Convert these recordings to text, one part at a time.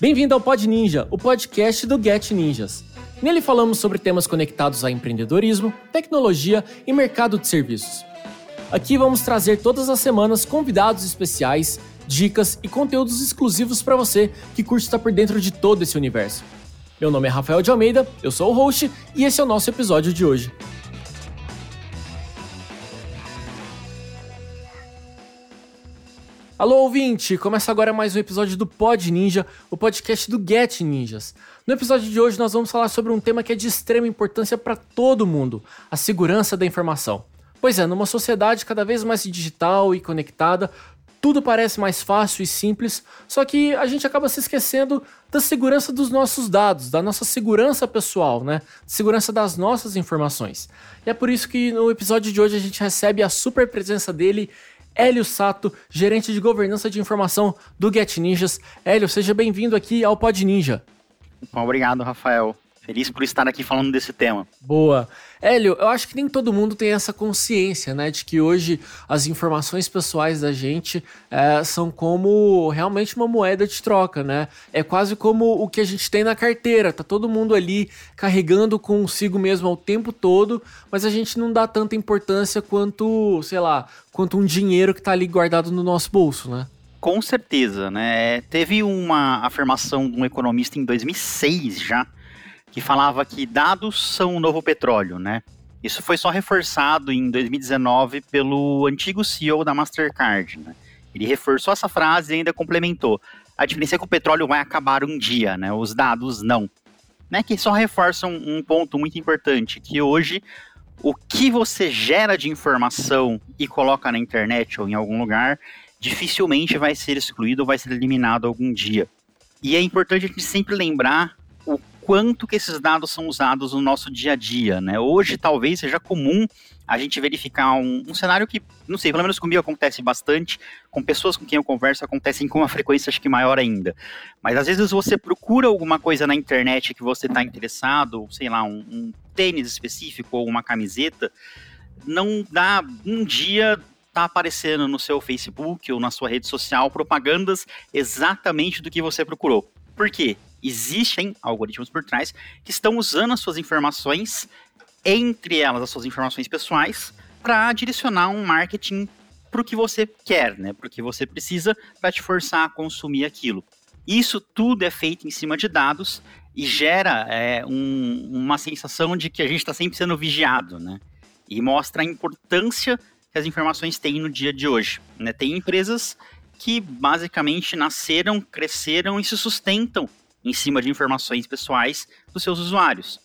Bem-vindo ao Pod Ninja, o podcast do Get Ninjas. Nele falamos sobre temas conectados a empreendedorismo, tecnologia e mercado de serviços. Aqui vamos trazer todas as semanas convidados especiais, dicas e conteúdos exclusivos para você que curte estar por dentro de todo esse universo. Meu nome é Rafael de Almeida, eu sou o host e esse é o nosso episódio de hoje. Alô, ouvinte! Começa agora mais um episódio do Pod Ninja, o podcast do Get Ninjas. No episódio de hoje, nós vamos falar sobre um tema que é de extrema importância para todo mundo: a segurança da informação. Pois é, numa sociedade cada vez mais digital e conectada, tudo parece mais fácil e simples, só que a gente acaba se esquecendo da segurança dos nossos dados, da nossa segurança pessoal, né? Segurança das nossas informações. E é por isso que no episódio de hoje a gente recebe a super presença dele, Hélio Sato, gerente de governança de informação do Get Ninjas. Hélio, seja bem-vindo aqui ao Pod Ninja. Obrigado, Rafael. Feliz por estar aqui falando desse tema. Boa. Hélio, eu acho que nem todo mundo tem essa consciência, né, de que hoje as informações pessoais da gente é, são como realmente uma moeda de troca, né? É quase como o que a gente tem na carteira. Tá todo mundo ali carregando consigo mesmo ao tempo todo, mas a gente não dá tanta importância quanto, sei lá, quanto um dinheiro que tá ali guardado no nosso bolso, né? Com certeza, né? Teve uma afirmação de um economista em 2006 já, que falava que dados são o novo petróleo, né? Isso foi só reforçado em 2019 pelo antigo CEO da Mastercard, né? Ele reforçou essa frase e ainda complementou. A diferença é que o petróleo vai acabar um dia, né? Os dados não. Né? Que só reforçam um ponto muito importante, que hoje o que você gera de informação e coloca na internet ou em algum lugar, dificilmente vai ser excluído ou vai ser eliminado algum dia. E é importante a gente sempre lembrar quanto que esses dados são usados no nosso dia a dia, né? Hoje talvez seja comum a gente verificar um, um, cenário que, não sei, pelo menos comigo acontece bastante, com pessoas com quem eu converso acontecem com uma frequência acho que maior ainda. Mas às vezes você procura alguma coisa na internet que você está interessado, sei lá, um, um tênis específico ou uma camiseta, não dá um dia tá aparecendo no seu Facebook ou na sua rede social propagandas exatamente do que você procurou. Por quê? Existem algoritmos por trás que estão usando as suas informações, entre elas as suas informações pessoais, para direcionar um marketing para o que você quer, né? Para o que você precisa para te forçar a consumir aquilo. Isso tudo é feito em cima de dados e gera é, um, uma sensação de que a gente está sempre sendo vigiado, né? E mostra a importância que as informações têm no dia de hoje. Né? Tem empresas que basicamente nasceram, cresceram e se sustentam em cima de informações pessoais dos seus usuários.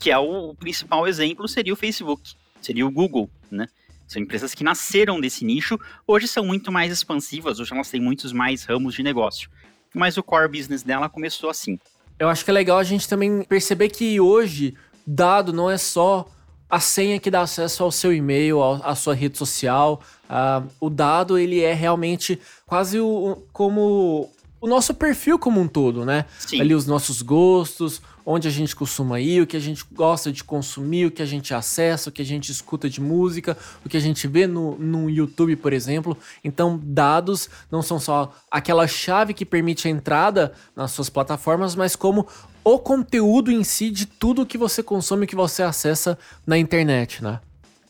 Que é o, o principal exemplo seria o Facebook, seria o Google, né? São empresas que nasceram desse nicho, hoje são muito mais expansivas, hoje elas têm muitos mais ramos de negócio. Mas o core business dela começou assim. Eu acho que é legal a gente também perceber que hoje dado não é só a senha que dá acesso ao seu e-mail, à sua rede social. Uh, o dado ele é realmente quase o, como o nosso perfil como um todo, né? Sim. Ali os nossos gostos, onde a gente costuma ir, o que a gente gosta de consumir, o que a gente acessa, o que a gente escuta de música, o que a gente vê no, no YouTube, por exemplo. Então, dados não são só aquela chave que permite a entrada nas suas plataformas, mas como o conteúdo em si de tudo que você consome, que você acessa na internet, né?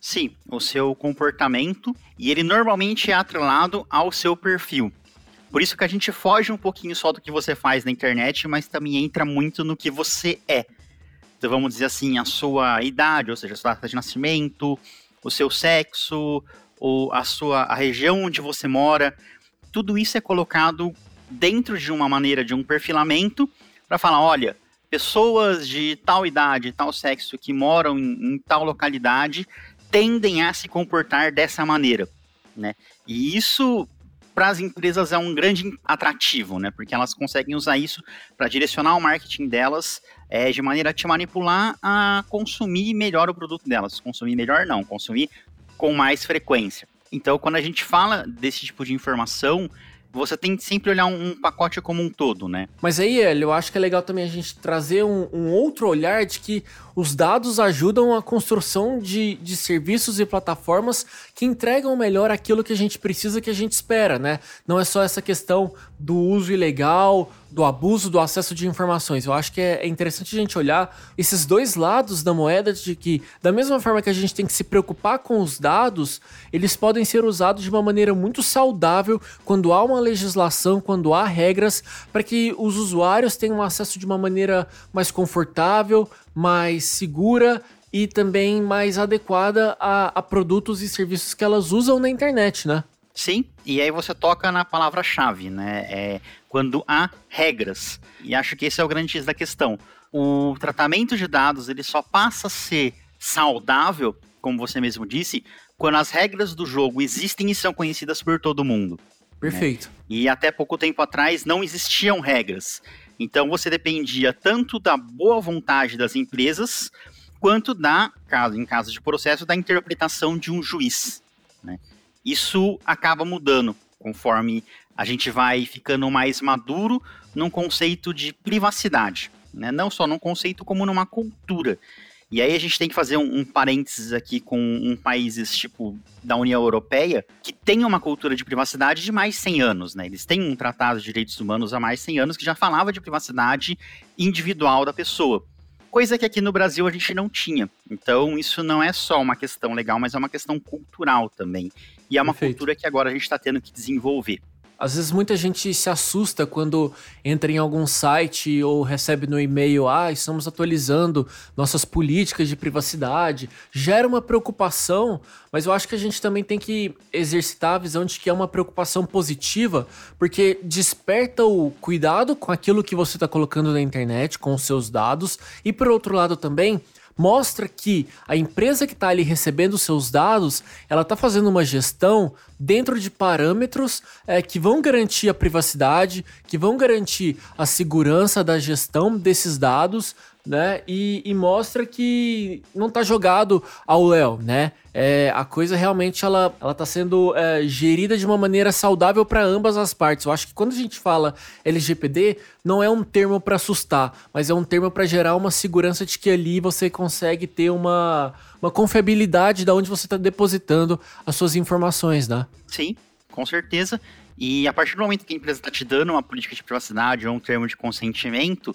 Sim, o seu comportamento, e ele normalmente é atrelado ao seu perfil. Por isso que a gente foge um pouquinho só do que você faz na internet, mas também entra muito no que você é. Então vamos dizer assim, a sua idade, ou seja, a sua data de nascimento, o seu sexo, ou a sua a região onde você mora, tudo isso é colocado dentro de uma maneira de um perfilamento para falar, olha, pessoas de tal idade, tal sexo que moram em, em tal localidade tendem a se comportar dessa maneira, né? E isso para as empresas é um grande atrativo, né? Porque elas conseguem usar isso para direcionar o marketing delas é, de maneira a te manipular a consumir melhor o produto delas. Consumir melhor não, consumir com mais frequência. Então, quando a gente fala desse tipo de informação, você tem que sempre olhar um, um, pacote como um todo, né? Mas aí, eu acho que é legal também a gente trazer um, um, outro olhar de que os dados ajudam a construção de, de serviços e plataformas que entregam melhor aquilo que a gente precisa, que a gente espera, né? Não é só essa questão do uso ilegal, do abuso do acesso de informações. Eu acho que é, é interessante a gente olhar esses dois lados da moeda de que, da mesma forma que a gente tem que se preocupar com os dados, eles podem ser usados de uma maneira muito saudável quando há uma legislação, quando há regras, para que os usuários tenham acesso de uma maneira mais confortável, mais segura e também mais adequada a, a produtos e serviços que elas usam na internet, né? Sim, e aí você toca na palavra-chave, né? É quando há regras. E acho que esse é o grande X da questão. O tratamento de dados ele só passa a ser saudável, como você mesmo disse, quando as regras do jogo existem e são conhecidas por todo mundo. Perfeito. Né? E até pouco tempo atrás não existiam regras. Então você dependia tanto da boa vontade das empresas quanto da, caso em caso de processo, da interpretação de um juiz. Né? Isso acaba mudando conforme a gente vai ficando mais maduro num conceito de privacidade, né? não só num conceito como numa cultura. E aí a gente tem que fazer um, um parênteses aqui com um países tipo da União Europeia que tem uma cultura de privacidade de mais de 100 anos, né? Eles têm um tratado de direitos humanos há mais de 100 anos que já falava de privacidade individual da pessoa coisa que aqui no Brasil a gente não tinha. Então, isso não é só uma questão legal, mas é uma questão cultural também. E é uma Perfeito. cultura que agora a gente está tendo que desenvolver. Às vezes muita gente se assusta quando entra em algum site ou recebe no e-mail, ah, estamos atualizando nossas políticas de privacidade. Gera uma preocupação, mas eu acho que a gente também tem que exercitar a visão de que é uma preocupação positiva, porque desperta o cuidado com aquilo que você está colocando na internet, com os seus dados, e por outro lado também mostra que a empresa que está ali recebendo seus dados, ela está fazendo uma gestão dentro de parâmetros é, que vão garantir a privacidade, que vão garantir a segurança da gestão desses dados, né? E, e mostra que não está jogado ao Léo, né? É, a coisa realmente ela, ela tá sendo é, gerida de uma maneira saudável para ambas as partes. Eu acho que quando a gente fala LGPD, não é um termo para assustar, mas é um termo para gerar uma segurança de que ali você consegue ter uma, uma confiabilidade de onde você está depositando as suas informações, né? Sim, com certeza. E a partir do momento que a empresa está te dando uma política de privacidade ou um termo de consentimento,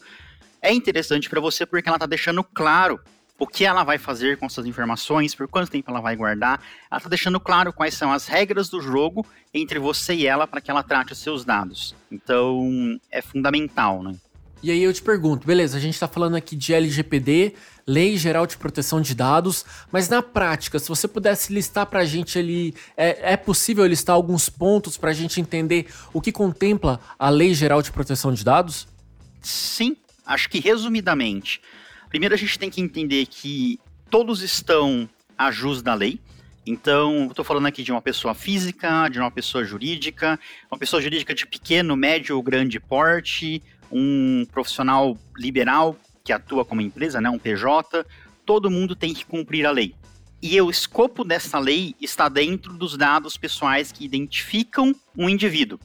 é interessante para você porque ela está deixando claro o que ela vai fazer com essas informações, por quanto tempo ela vai guardar. Ela está deixando claro quais são as regras do jogo entre você e ela para que ela trate os seus dados. Então, é fundamental, né? E aí eu te pergunto, beleza, a gente está falando aqui de LGPD, Lei Geral de Proteção de Dados, mas na prática, se você pudesse listar para a gente ali, é, é possível listar alguns pontos para a gente entender o que contempla a Lei Geral de Proteção de Dados? Sim, acho que resumidamente, Primeiro a gente tem que entender que todos estão a jus da lei. Então, estou falando aqui de uma pessoa física, de uma pessoa jurídica, uma pessoa jurídica de pequeno, médio ou grande porte, um profissional liberal que atua como empresa, né, um PJ, todo mundo tem que cumprir a lei. E o escopo dessa lei está dentro dos dados pessoais que identificam um indivíduo.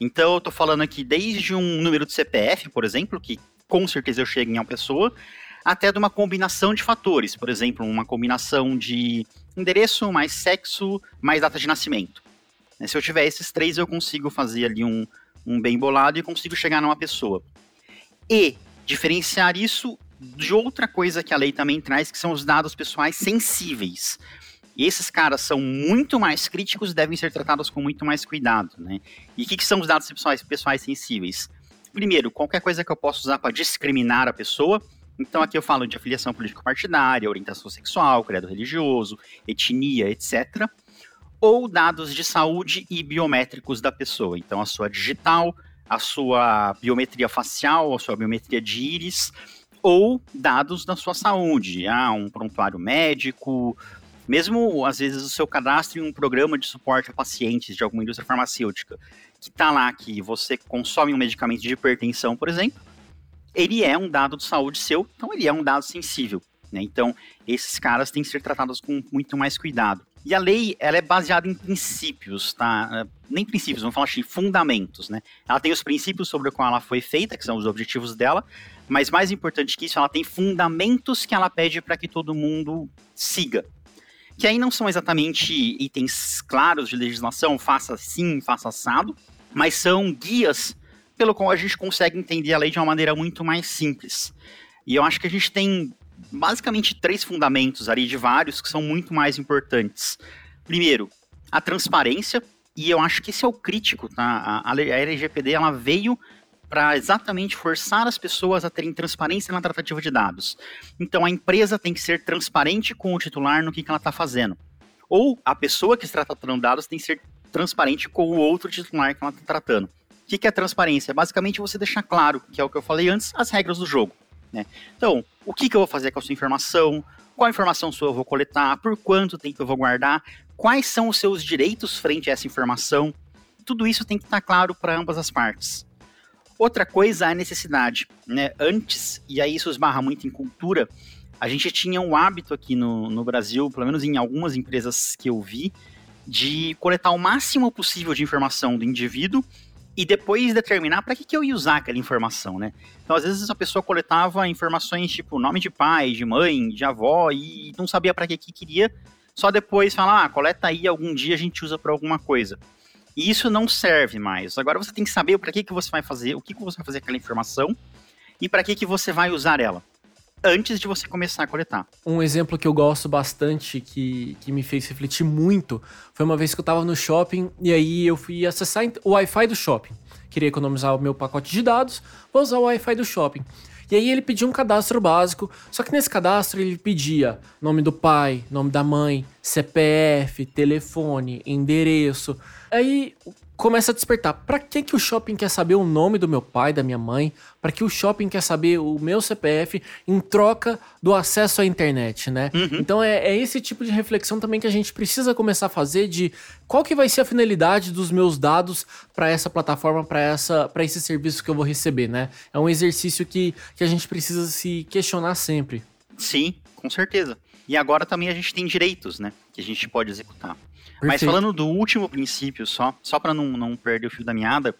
Então, eu estou falando aqui desde um número de CPF, por exemplo, que com certeza eu chego em uma pessoa, até de uma combinação de fatores, por exemplo, uma combinação de endereço mais sexo mais data de nascimento. Né, se eu tiver esses três, eu consigo fazer ali um, um bem bolado e consigo chegar numa pessoa. E diferenciar isso de outra coisa que a lei também traz, que são os dados pessoais sensíveis. E esses caras são muito mais críticos e devem ser tratados com muito mais cuidado, né? E o que, que, são os dados pessoais, pessoais sensíveis? Primeiro, qualquer coisa que eu possa usar para discriminar a pessoa, então aqui eu falo de afiliação político-partidária, orientação sexual, credo religioso, etnia, etc. Ou dados de saúde e biométricos da pessoa. Então a sua digital, a sua biometria facial, a sua biometria de íris, ou dados da sua saúde, ah, um prontuário médico, mesmo às vezes o seu cadastro em um programa de suporte a pacientes de alguma indústria farmacêutica, que está lá que você consome um medicamento de hipertensão, por exemplo, ele é um dado de saúde seu, então ele é um dado sensível. Né? Então, esses caras têm que ser tratados com muito mais cuidado. E a lei, ela é baseada em princípios, tá? Nem princípios, vamos falar assim, fundamentos, né? Ela tem os princípios sobre o qual ela foi feita, que são os objetivos dela, mas mais importante que isso, ela tem fundamentos que ela pede para que todo mundo siga. Que aí não são exatamente itens claros de legislação, faça assim, faça assado, mas são guias pelo qual a gente consegue entender a lei de uma maneira muito mais simples. E eu acho que a gente tem basicamente três fundamentos ali de vários que são muito mais importantes. Primeiro, a transparência, e eu acho que esse é o crítico, tá? A, a LGPD ela veio para exatamente forçar as pessoas a terem transparência na tratativa de dados. Então a empresa tem que ser transparente com o titular no que, que ela está fazendo. Ou a pessoa que está tratando dados tem que ser transparente com o outro titular que ela está tratando. O que, que é transparência? Basicamente você deixar claro, que é o que eu falei antes, as regras do jogo. Né? Então, o que, que eu vou fazer com a sua informação? Qual informação sua eu vou coletar? Por quanto tempo eu vou guardar? Quais são os seus direitos frente a essa informação? Tudo isso tem que estar claro para ambas as partes. Outra coisa é a necessidade. Né? Antes, e aí isso esbarra muito em cultura, a gente tinha um hábito aqui no, no Brasil, pelo menos em algumas empresas que eu vi, de coletar o máximo possível de informação do indivíduo e depois determinar para que, que eu ia usar aquela informação, né? Então, às vezes, a pessoa coletava informações tipo nome de pai, de mãe, de avó e não sabia para que, que queria, só depois falar, ah, coleta aí, algum dia a gente usa para alguma coisa. E isso não serve mais. Agora você tem que saber para que, que você vai fazer, o que, que você vai fazer com aquela informação e para que, que você vai usar ela antes de você começar a coletar. Um exemplo que eu gosto bastante, que, que me fez refletir muito, foi uma vez que eu tava no shopping e aí eu fui acessar o Wi-Fi do shopping. Queria economizar o meu pacote de dados, vou usar o Wi-Fi do shopping. E aí ele pediu um cadastro básico, só que nesse cadastro ele pedia nome do pai, nome da mãe, CPF, telefone, endereço. Aí começa a despertar. Para que que o shopping quer saber o nome do meu pai, da minha mãe? Para que o shopping quer saber o meu CPF em troca do acesso à internet, né? Uhum. Então é, é, esse tipo de reflexão também que a gente precisa começar a fazer de qual que vai ser a finalidade dos meus dados para essa plataforma, para essa, para esse serviço que eu vou receber, né? É um exercício que, que a gente precisa se questionar sempre. Sim, com certeza. E agora também a gente tem direitos, né? Que a gente pode executar. Perfeito. Mas falando do último princípio só, só para não, não perder o fio da meada,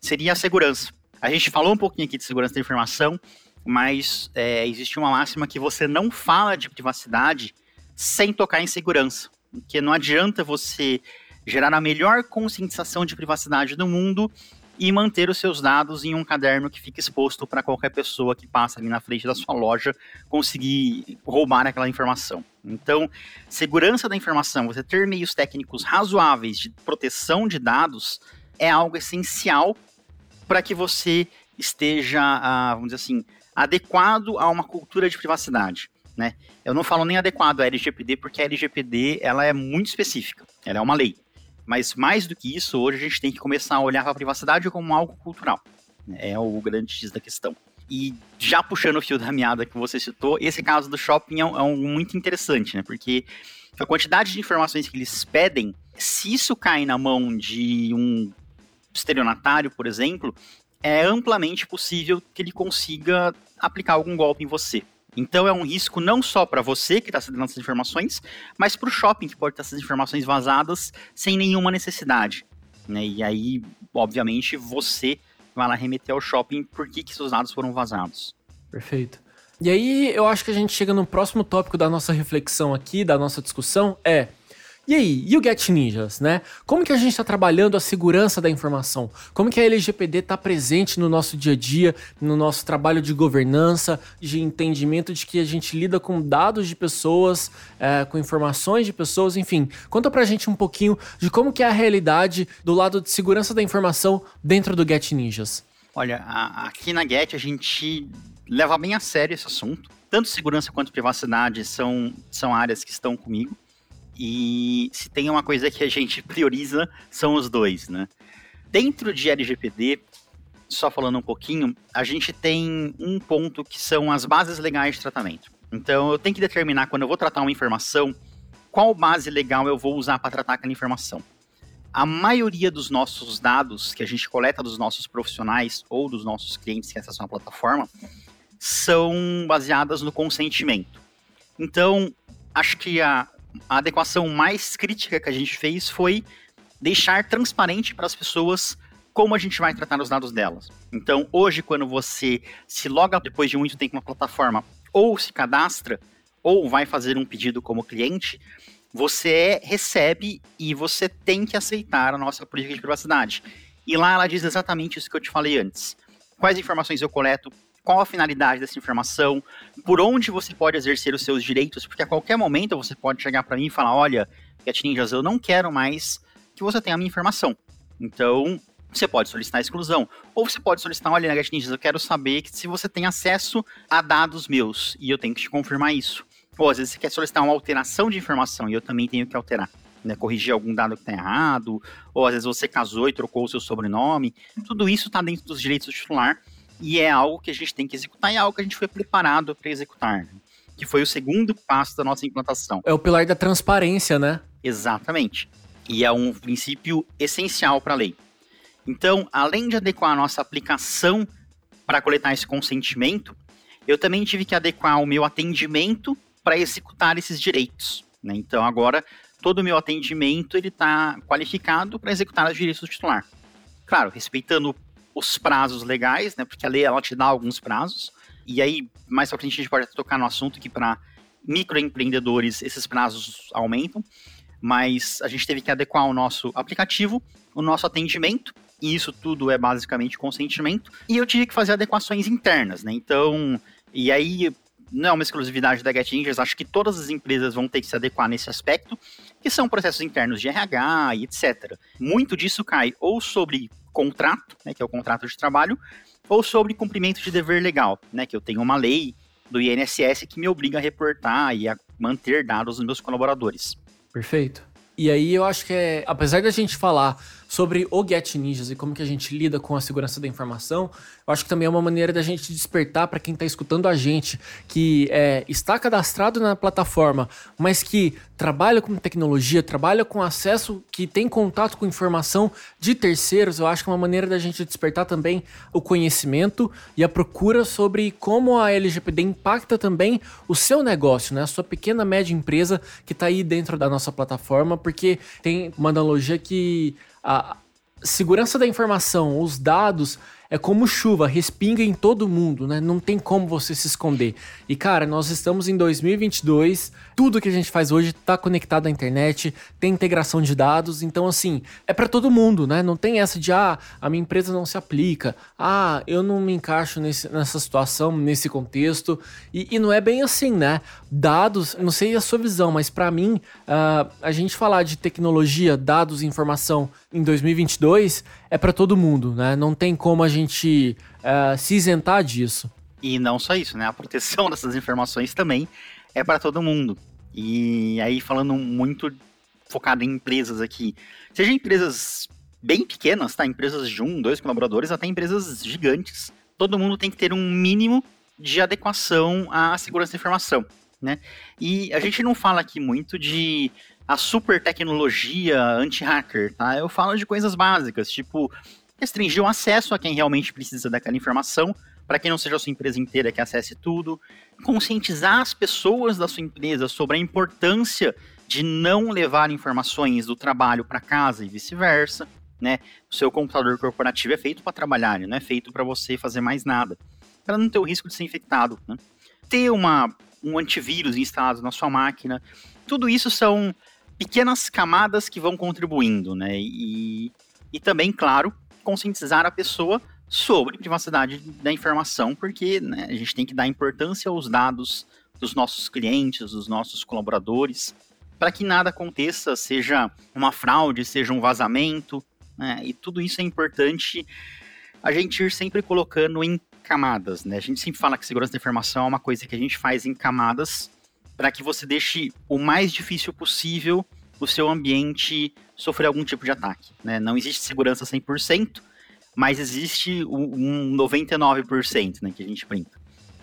seria a segurança. A gente falou um pouquinho aqui de segurança da informação, mas é, existe uma máxima que você não fala de privacidade sem tocar em segurança. Porque não adianta você gerar a melhor conscientização de privacidade do mundo e manter os seus dados em um caderno que fica exposto para qualquer pessoa que passa ali na frente da sua loja conseguir roubar aquela informação. Então, segurança da informação, você ter meios técnicos razoáveis de proteção de dados é algo essencial para que você esteja, ah, vamos dizer assim, adequado a uma cultura de privacidade. Né? Eu não falo nem adequado à LGPD, porque a LGPD ela é muito específica, ela é uma lei. Mas mais do que isso, hoje a gente tem que começar a olhar para a privacidade como algo cultural. É o grande X da questão. E já puxando o fio da meada que você citou, esse caso do shopping é um, é um muito interessante, né? Porque a quantidade de informações que eles pedem, se isso cai na mão de um estelionatário, por exemplo, é amplamente possível que ele consiga aplicar algum golpe em você. Então é um risco não só para você que está cedendo essas informações, mas para o shopping que pode ter essas informações vazadas sem nenhuma necessidade. Né? E aí, obviamente, você vai lá remeter ao shopping por que, que seus dados foram vazados. Perfeito. E aí eu acho que a gente chega no próximo tópico da nossa reflexão aqui, da nossa discussão, é e aí, e o Get Ninjas, né? Como que a gente está trabalhando a segurança da informação? Como que a LGPD está presente no nosso dia a dia, no nosso trabalho de governança, de entendimento de que a gente lida com dados de pessoas, é, com informações de pessoas, enfim. Conta pra gente um pouquinho de como que é a realidade do lado de segurança da informação dentro do Get Ninjas. Olha, a, aqui na Get a gente leva bem a sério esse assunto. Tanto segurança quanto privacidade são, são áreas que estão comigo. E se tem uma coisa que a gente prioriza, são os dois, né? Dentro de LGPD, só falando um pouquinho, a gente tem um ponto que são as bases legais de tratamento. Então, eu tenho que determinar quando eu vou tratar uma informação, qual base legal eu vou usar para tratar aquela informação. A maioria dos nossos dados que a gente coleta dos nossos profissionais ou dos nossos clientes que acessam a plataforma são baseadas no consentimento. Então, acho que a, a adequação mais crítica que a gente fez foi deixar transparente para as pessoas como a gente vai tratar os dados delas. Então, hoje, quando você se loga depois de muito tempo na plataforma, ou se cadastra, ou vai fazer um pedido como cliente, você recebe e você tem que aceitar a nossa política de privacidade. E lá ela diz exatamente isso que eu te falei antes. Quais informações eu coleto, qual a finalidade dessa informação, por onde você pode exercer os seus direitos, porque a qualquer momento você pode chegar para mim e falar: olha, Get Ninjas, eu não quero mais que você tenha a minha informação. Então, você pode solicitar exclusão. Ou você pode solicitar, olha, Get Ninjas, eu quero saber que se você tem acesso a dados meus e eu tenho que te confirmar isso. Ou às vezes você quer solicitar uma alteração de informação e eu também tenho que alterar. Né, corrigir algum dado que está errado, ou às vezes você casou e trocou o seu sobrenome. Tudo isso está dentro dos direitos do titular e é algo que a gente tem que executar e é algo que a gente foi preparado para executar. Né? Que foi o segundo passo da nossa implantação. É o pilar da transparência, né? Exatamente. E é um princípio essencial para a lei. Então, além de adequar a nossa aplicação para coletar esse consentimento, eu também tive que adequar o meu atendimento para executar esses direitos. Né? Então, agora, todo o meu atendimento ele está qualificado para executar os direitos do titular. Claro, respeitando os prazos legais, né? porque a lei ela te dá alguns prazos, e aí, mais para frente, a gente pode tocar no assunto que para microempreendedores esses prazos aumentam, mas a gente teve que adequar o nosso aplicativo, o nosso atendimento, e isso tudo é basicamente consentimento, e eu tive que fazer adequações internas, né? Então, e aí não é uma exclusividade da Get acho que todas as empresas vão ter que se adequar nesse aspecto, que são processos internos de RH e etc. Muito disso cai ou sobre contrato, né, que é o contrato de trabalho, ou sobre cumprimento de dever legal, né, que eu tenho uma lei do INSS que me obriga a reportar e a manter dados dos meus colaboradores. Perfeito. E aí eu acho que é, apesar da gente falar sobre o Get Ninjas e como que a gente lida com a segurança da informação, eu acho que também é uma maneira da gente despertar para quem está escutando a gente, que é, está cadastrado na plataforma, mas que trabalha com tecnologia, trabalha com acesso, que tem contato com informação de terceiros. Eu acho que é uma maneira da gente despertar também o conhecimento e a procura sobre como a LGPD impacta também o seu negócio, né? A sua pequena média empresa que está aí dentro da nossa plataforma, porque tem uma analogia que a segurança da informação, os dados, é como chuva, respinga em todo mundo, né? Não tem como você se esconder. E cara, nós estamos em 2022, tudo que a gente faz hoje está conectado à internet, tem integração de dados, então assim, é para todo mundo, né? Não tem essa de ah, a minha empresa não se aplica, ah, eu não me encaixo nesse, nessa situação, nesse contexto. E, e, não é bem assim, né? Dados, não sei a sua visão, mas para mim, uh, a gente falar de tecnologia, dados e informação em 2022 é para todo mundo, né? Não tem como a gente uh, se isentar disso. E não só isso, né? A proteção dessas informações também é para todo mundo. E aí, falando muito focado em empresas aqui, seja empresas bem pequenas, tá? Empresas de um, dois colaboradores, até empresas gigantes. Todo mundo tem que ter um mínimo de adequação à segurança da informação, né? E a gente não fala aqui muito de a super tecnologia anti-hacker, tá? Eu falo de coisas básicas, tipo restringir o acesso a quem realmente precisa daquela informação, para que não seja a sua empresa inteira que acesse tudo, conscientizar as pessoas da sua empresa sobre a importância de não levar informações do trabalho para casa e vice-versa, né? O seu computador corporativo é feito para trabalhar, não é feito para você fazer mais nada, para não ter o risco de ser infectado, né? Ter uma, um antivírus instalado na sua máquina, tudo isso são pequenas camadas que vão contribuindo, né? E, e também, claro, conscientizar a pessoa sobre privacidade da informação, porque né, a gente tem que dar importância aos dados dos nossos clientes, dos nossos colaboradores, para que nada aconteça, seja uma fraude, seja um vazamento, né? E tudo isso é importante a gente ir sempre colocando em camadas, né? A gente sempre fala que segurança da informação é uma coisa que a gente faz em camadas para que você deixe o mais difícil possível o seu ambiente sofrer algum tipo de ataque. Né? Não existe segurança 100%, mas existe um 99% né, que a gente brinca.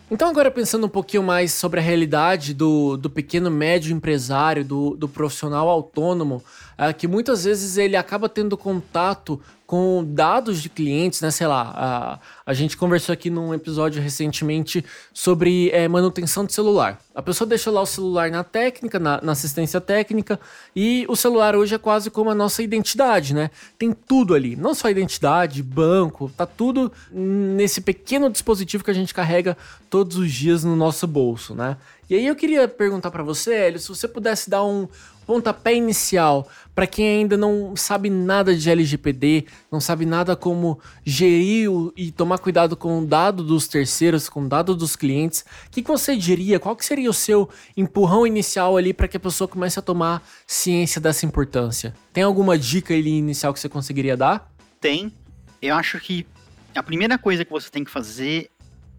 Então, agora pensando um pouquinho mais sobre a realidade do, do pequeno médio empresário, do, do profissional autônomo, é, que muitas vezes ele acaba tendo contato com dados de clientes, né? Sei lá, a, a gente conversou aqui num episódio recentemente sobre é, manutenção de celular. A pessoa deixa lá o celular na técnica, na, na, assistência técnica, e o celular hoje é quase como a nossa identidade, né? Tem tudo ali, não só identidade, banco, tá tudo nesse pequeno dispositivo que a gente carrega todos os dias no nosso bolso, né? E aí eu queria perguntar para você, Hélio, se você pudesse dar um pontapé inicial para quem ainda não sabe nada de LGPD, não sabe nada como gerir e tomar cuidado com o dado dos terceiros, com o dado dos clientes, o que, que você diria? Qual que seria o seu empurrão inicial ali para que a pessoa comece a tomar ciência dessa importância? Tem alguma dica ali inicial que você conseguiria dar? Tem. Eu acho que a primeira coisa que você tem que fazer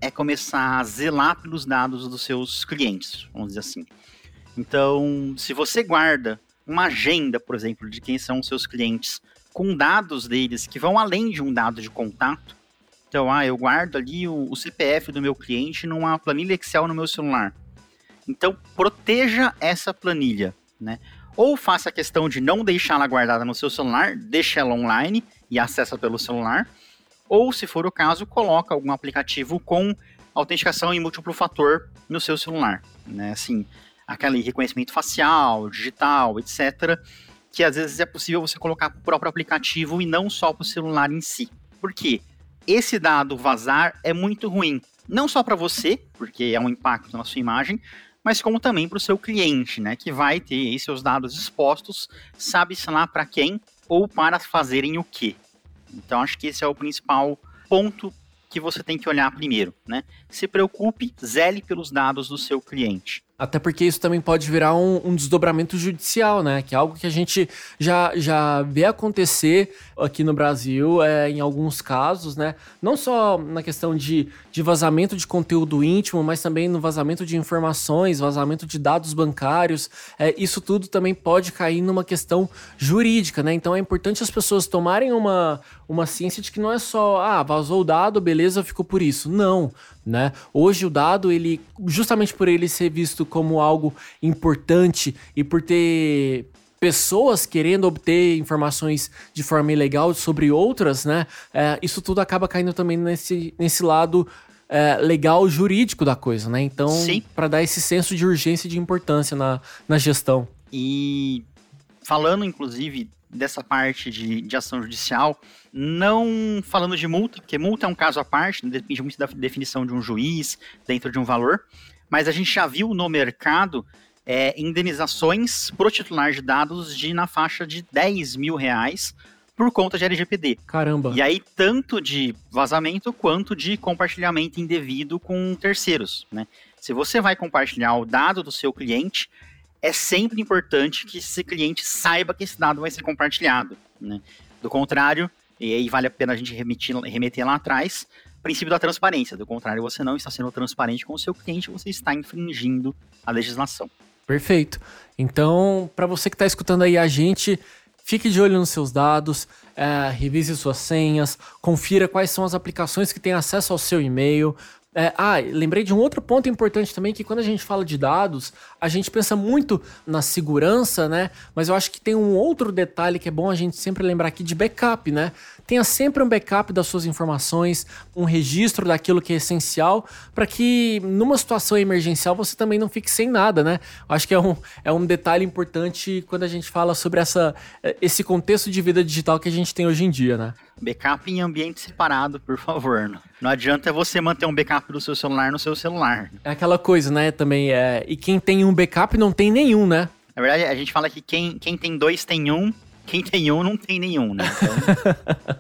é começar a zelar pelos dados dos seus clientes, vamos dizer assim. Então, se você guarda uma agenda, por exemplo, de quem são os seus clientes, com dados deles que vão além de um dado de contato. Então, ah, eu guardo ali o, o CPF do meu cliente numa planilha Excel no meu celular. Então, proteja essa planilha, né? Ou faça a questão de não deixá-la guardada no seu celular, deixe ela online e acessa pelo celular. Ou, se for o caso, coloca algum aplicativo com autenticação em múltiplo fator no seu celular, né? Assim, aquele reconhecimento facial, digital, etc., que às vezes é possível você colocar para o próprio aplicativo e não só para o celular em si. Por quê? Esse dado vazar é muito ruim, não só para você, porque é um impacto na sua imagem, mas como também para o seu cliente, né, que vai ter seus dados expostos, sabe-se lá para quem ou para fazerem o quê. Então acho que esse é o principal ponto que você tem que olhar primeiro, né? Se preocupe, zele pelos dados do seu cliente. Até porque isso também pode virar um, um, desdobramento judicial, né? Que é algo que a gente já, já vê acontecer aqui no Brasil, é, em alguns casos, né? Não só na questão de, de vazamento de conteúdo íntimo, mas também no vazamento de informações, vazamento de dados bancários. É, isso tudo também pode cair numa questão jurídica, né? Então é importante as pessoas tomarem uma, uma ciência de que não é só, ah, vazou o dado, beleza, ficou por isso. Não né? Hoje o dado, ele justamente por ele ser visto como algo importante e por ter pessoas querendo obter informações de forma ilegal sobre outras, né? É, isso tudo acaba caindo também nesse, nesse lado é, legal jurídico da coisa, né? Então, para dar esse senso de urgência e de importância na, na gestão. E falando, inclusive, dessa parte de, de ação judicial, não falando de multa, porque multa é um caso à parte, depende muito da definição de um juiz dentro de um valor, mas a gente já viu no mercado é, indenizações pro titular de dados de na faixa de 10 mil reais por conta de LGPD. Caramba. E aí, tanto de vazamento quanto de compartilhamento indevido com terceiros, né? Se você vai compartilhar o dado do seu cliente, é sempre importante que esse cliente saiba que esse dado vai ser compartilhado. Né? Do contrário, e aí vale a pena a gente remeter, lá atrás, princípio da transparência. Do contrário, você não está sendo transparente com o seu cliente, você está infringindo a legislação. Perfeito. Então, para você que está escutando aí a gente, fique de olho nos seus dados, é, revise suas senhas, confira quais são as aplicações que têm acesso ao seu e-mail, é, ah, lembrei de um outro ponto importante também, que quando a gente fala de dados, a gente pensa muito na segurança, né? Mas eu acho que tem um outro detalhe que é bom a gente sempre lembrar aqui de backup, né? Tenha sempre um backup das suas informações, um registro daquilo que é essencial, para que numa situação emergencial você também não fique sem nada, né? Acho que é um, é um detalhe importante quando a gente fala sobre essa, esse contexto de vida digital que a gente tem hoje em dia, né? Backup em ambiente separado, por favor. Não adianta você manter um backup do seu celular no seu celular. É aquela coisa, né? Também é. E quem tem um backup não tem nenhum, né? Na verdade, a gente fala que quem, quem tem dois tem um, quem tem um não tem nenhum, né? Então...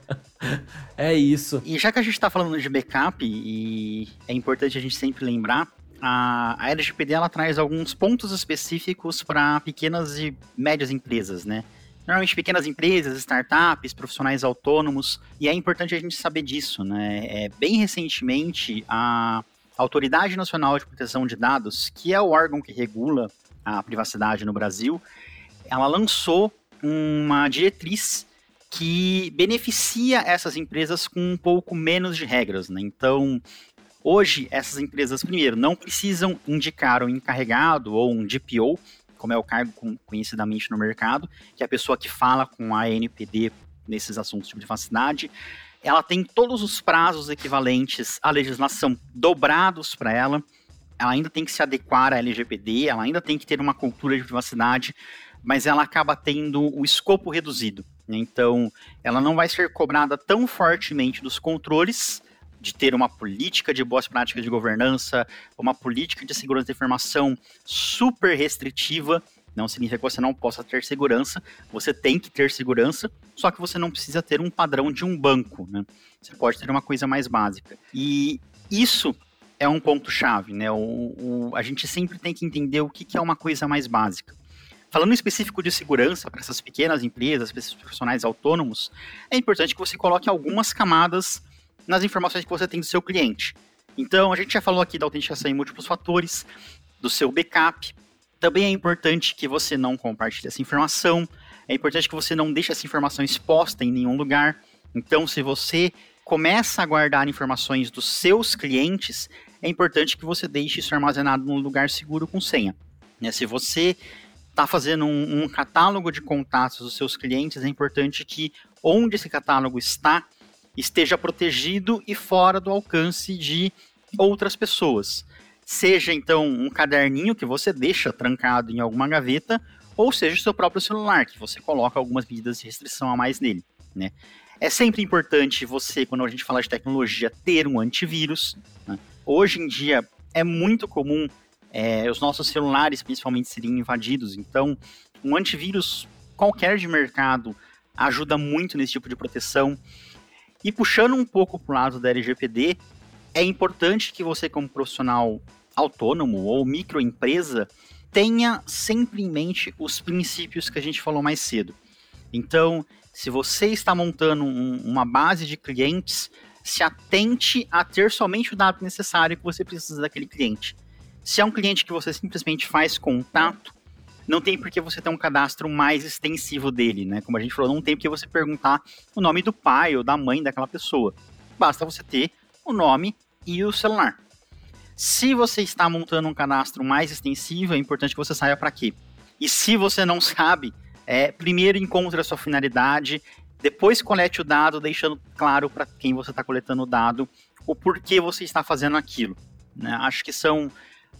é isso. E já que a gente está falando de backup, e é importante a gente sempre lembrar, a, a LGPD ela traz alguns pontos específicos para pequenas e médias empresas, né? Normalmente pequenas empresas, startups, profissionais autônomos, e é importante a gente saber disso, né? É, bem recentemente, a Autoridade Nacional de Proteção de Dados, que é o órgão que regula a privacidade no Brasil, ela lançou uma diretriz que beneficia essas empresas com um pouco menos de regras, né? Então, hoje essas empresas, primeiro, não precisam indicar um encarregado ou um DPO como é o cargo conhecidamente no mercado, que é a pessoa que fala com a NPD nesses assuntos de privacidade. Ela tem todos os prazos equivalentes à legislação dobrados para ela. Ela ainda tem que se adequar à LGPD, ela ainda tem que ter uma cultura de privacidade, mas ela acaba tendo o escopo reduzido. Né? Então, ela não vai ser cobrada tão fortemente dos controles, de ter uma política de boas práticas de governança, uma política de segurança da informação super restritiva. Não significa que você não possa ter segurança, você tem que ter segurança, só que você não precisa ter um padrão de um banco, né? Você pode ter uma coisa mais básica. E isso é um ponto-chave, né? O, o, a gente sempre tem que entender o que, que é uma coisa mais básica. Falando em específico de segurança para essas pequenas empresas, para esses profissionais autônomos, é importante que você coloque algumas camadas nas informações que você tem do seu cliente. Então, a gente já falou aqui da autenticação em múltiplos fatores, do seu backup. Também é importante que você não compartilhe essa informação. É importante que você não deixe essa informação exposta em nenhum lugar. Então, se você começa a guardar informações dos seus clientes, é importante que você deixe isso armazenado num lugar seguro com senha. Né? Se você está fazendo um, um, catálogo de contatos dos seus clientes, é importante que onde esse catálogo está, esteja protegido e fora do alcance de outras pessoas. Seja então um caderninho que você deixa trancado em alguma gaveta, ou seja o seu próprio celular, que você coloca algumas medidas de restrição a mais nele. Né? É sempre importante você, quando a gente fala de tecnologia, ter um antivírus. Né? Hoje em dia é muito comum é, os nossos celulares, principalmente, serem invadidos. Então, um antivírus qualquer de mercado ajuda muito nesse tipo de proteção. E puxando um pouco para o lado da LGPD, é importante que você, como profissional autônomo ou microempresa, tenha sempre em mente os princípios que a gente falou mais cedo. Então, se você está montando um, uma base de clientes, se atente a ter somente o dado necessário que você precisa daquele cliente. Se é um cliente que você simplesmente faz contato, não tem por que você ter um cadastro mais extensivo dele, né? Como a gente falou, não tem por que você perguntar o nome do pai ou da mãe daquela pessoa. Basta você ter o nome e o celular. Se você está montando um cadastro mais extensivo, é importante que você saiba para quê. E se você não sabe, é, primeiro encontre a sua finalidade, depois colete o dado, deixando claro para quem você está coletando o dado o porquê você está fazendo aquilo. Né? Acho que são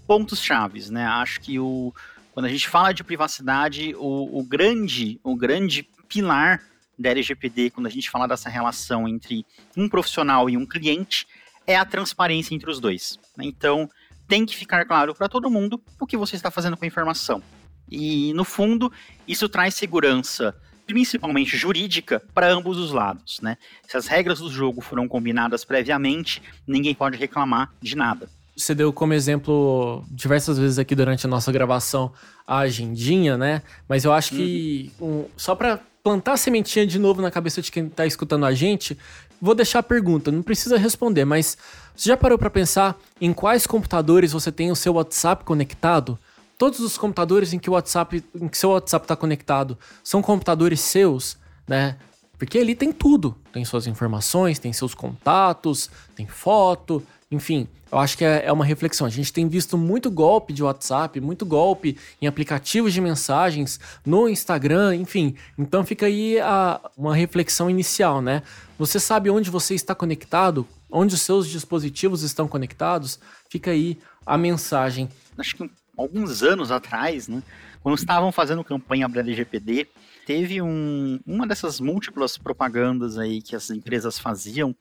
pontos chaves, né? Acho que o, quando a gente fala de privacidade, o, o, grande, o grande pilar da LGPD, quando a gente fala dessa relação entre um profissional e um cliente, é a transparência entre os dois. Né? Então, tem que ficar claro para todo mundo o que você está fazendo com a informação. E, no fundo, isso traz segurança, principalmente jurídica, para ambos os lados. Né? Se as regras do jogo foram combinadas previamente, ninguém pode reclamar de nada. Você deu como exemplo diversas vezes aqui durante a nossa gravação a agendinha, né? Mas eu acho que uhum. um, só para plantar a sementinha de novo na cabeça de quem tá escutando a gente, vou deixar a pergunta, não precisa responder, mas você já parou para pensar em quais computadores você tem o seu WhatsApp conectado? Todos os computadores em que o WhatsApp, em que seu WhatsApp está conectado, são computadores seus, né? Porque ali tem tudo. Tem suas informações, tem seus contatos, tem foto, enfim, eu acho que é, é, uma reflexão. A gente tem visto muito golpe de WhatsApp, muito golpe em aplicativos de mensagens, no Instagram, enfim. Então fica aí a, uma reflexão inicial, né? Você sabe onde você está conectado? Onde os seus dispositivos estão conectados? Fica aí a mensagem. Acho que alguns anos atrás, né? Quando estavam fazendo campanha para LGPD, teve um, uma dessas múltiplas propagandas aí que as empresas faziam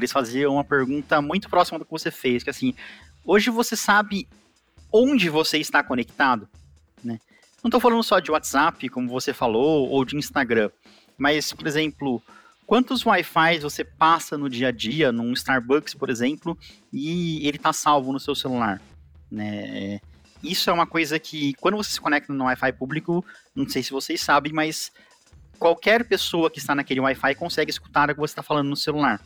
eles faziam uma pergunta muito próxima do que você fez, que assim, hoje você sabe onde você está conectado, né? Não estou falando só de WhatsApp, como você falou, ou de Instagram, mas, por exemplo, quantos Wi-Fi você passa no dia a dia, num Starbucks, por exemplo, e ele está salvo no seu celular, né? Isso é uma coisa que, quando você se conecta no Wi-Fi público, não sei se vocês sabem, mas qualquer pessoa que está naquele Wi-Fi consegue escutar o que você está falando no celular.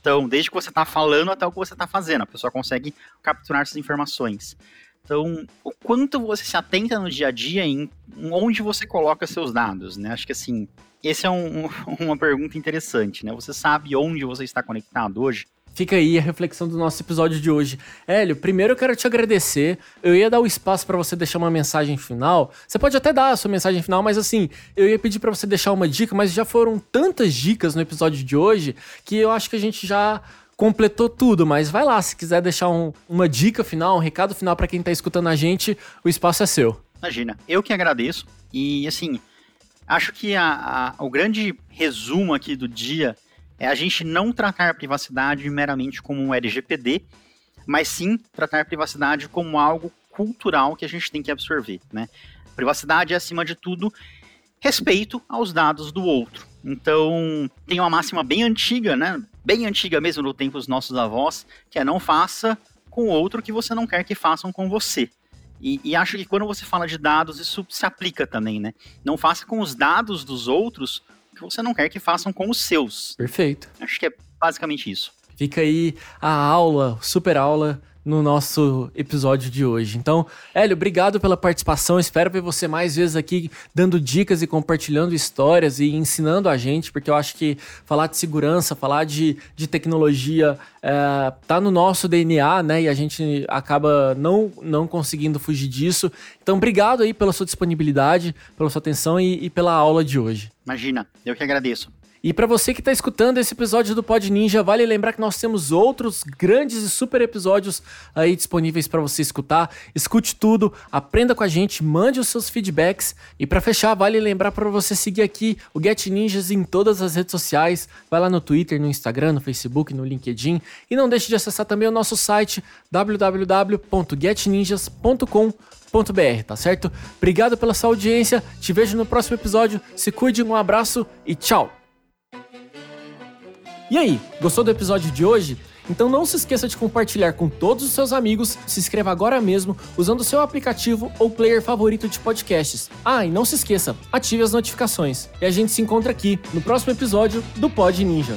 Então, desde que você está falando até o que você está fazendo, a pessoa consegue capturar essas informações. Então, o quanto você se atenta no dia a dia em onde você coloca seus dados, né? Acho que assim, esse é um, uma pergunta interessante, né? Você sabe onde você está conectado hoje? Fica aí a reflexão do nosso episódio de hoje. Hélio, primeiro eu quero te agradecer. Eu ia dar o espaço para você deixar uma mensagem final. Você pode até dar a sua mensagem final, mas assim, eu ia pedir para você deixar uma dica, mas já foram tantas dicas no episódio de hoje que eu acho que a gente já completou tudo, mas vai lá, se quiser deixar um, uma dica final, um recado final para quem tá escutando a gente, o espaço é seu. Imagina, eu que agradeço. E assim, acho que a, a, o grande resumo aqui do dia é a gente não tratar a privacidade meramente como um LGPD, mas sim tratar a privacidade como algo cultural que a gente tem que absorver, né? Privacidade é, acima de tudo, respeito aos dados do outro. Então, tem uma máxima bem antiga, né? Bem antiga mesmo do tempo dos nossos avós, que é não faça com o outro que você não quer que façam com você. E, e, acho que quando você fala de dados, isso se aplica também, né? Não faça com os dados dos outros que você não quer que façam com os seus. Perfeito. Acho que é basicamente isso. Fica aí a aula, super aula no nosso episódio de hoje. Então, Hélio, obrigado pela participação. Espero ver você mais vezes aqui dando dicas e compartilhando histórias e ensinando a gente, porque eu acho que falar de segurança, falar de, de tecnologia é, tá no nosso DNA, né? E a gente acaba não, não conseguindo fugir disso. Então, obrigado aí pela sua disponibilidade, pela sua atenção e, e pela aula de hoje. Imagina, eu que agradeço. E para você que está escutando esse episódio do Pod Ninja, vale lembrar que nós temos outros grandes e super episódios aí disponíveis para você escutar. Escute tudo, aprenda com a gente, mande os seus feedbacks. E para fechar, vale lembrar para você seguir aqui o Get Ninjas em todas as redes sociais. Vai lá no Twitter, no Instagram, no Facebook, no LinkedIn. E não deixe de acessar também o nosso site www.getninjas.com.br, tá certo? Obrigado pela sua audiência, te vejo no próximo episódio. Se cuide, um abraço e tchau! E aí, gostou do episódio de hoje? Então não se esqueça de compartilhar com todos os seus amigos, se inscreva agora mesmo usando o seu aplicativo ou player favorito de podcasts. Ah, e não se esqueça, ative as notificações. E a gente se encontra aqui no próximo episódio do Pod Ninja.